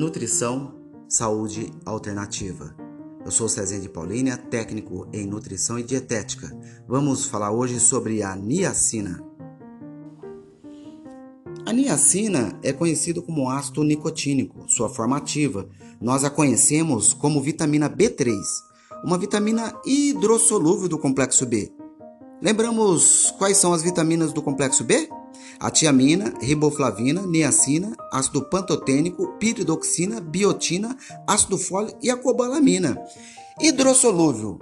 Nutrição, Saúde Alternativa. Eu sou Cezinha de Paulínia, técnico em Nutrição e Dietética. Vamos falar hoje sobre a niacina. A niacina é conhecido como ácido nicotínico. Sua forma ativa, nós a conhecemos como vitamina B3, uma vitamina hidrossolúvel do complexo B. Lembramos quais são as vitaminas do complexo B? A tiamina, riboflavina, niacina, ácido pantotênico, piridoxina, biotina, ácido fólico e a cobalamina. Hidrossolúvel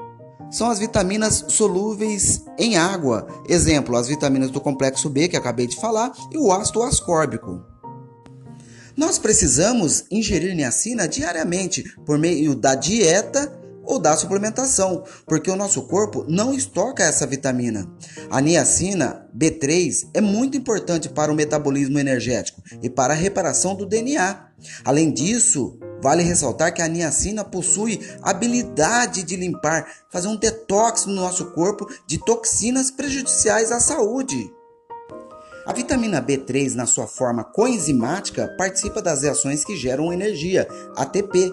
são as vitaminas solúveis em água. Exemplo, as vitaminas do complexo B que acabei de falar e o ácido ascórbico. Nós precisamos ingerir niacina diariamente por meio da dieta ou da suplementação, porque o nosso corpo não estoca essa vitamina. A niacina B3 é muito importante para o metabolismo energético e para a reparação do DNA. Além disso, vale ressaltar que a niacina possui habilidade de limpar, fazer um detox no nosso corpo de toxinas prejudiciais à saúde. A vitamina B3, na sua forma coenzimática, participa das reações que geram energia, ATP,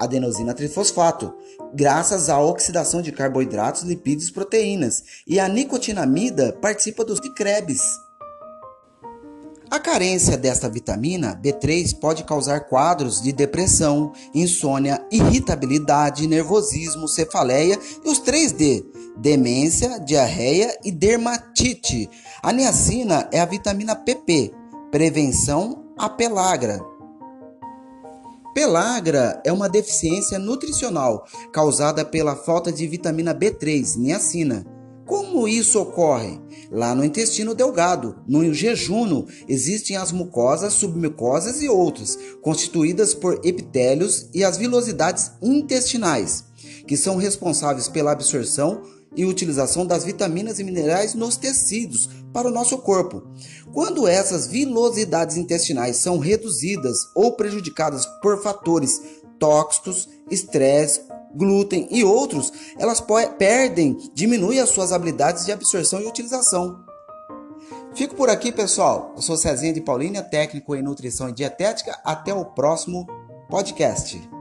adenosina trifosfato, graças à oxidação de carboidratos, lipídios e proteínas, e a nicotinamida participa dos de Krebs. A carência desta vitamina B3 pode causar quadros de depressão, insônia, irritabilidade, nervosismo, cefaleia e os 3D: demência, diarreia e dermatite. A niacina é a vitamina PP, prevenção à pelagra. Pelagra é uma deficiência nutricional causada pela falta de vitamina B3, niacina. Como isso ocorre? Lá no intestino delgado, no jejum, existem as mucosas, submucosas e outras, constituídas por epitélios e as vilosidades intestinais, que são responsáveis pela absorção e utilização das vitaminas e minerais nos tecidos para o nosso corpo. Quando essas vilosidades intestinais são reduzidas ou prejudicadas por fatores tóxicos, estresse, glúten e outros, elas perdem, diminuem as suas habilidades de absorção e utilização. Fico por aqui, pessoal. Eu sou Cezinha de Paulínia, técnico em nutrição e dietética. Até o próximo podcast.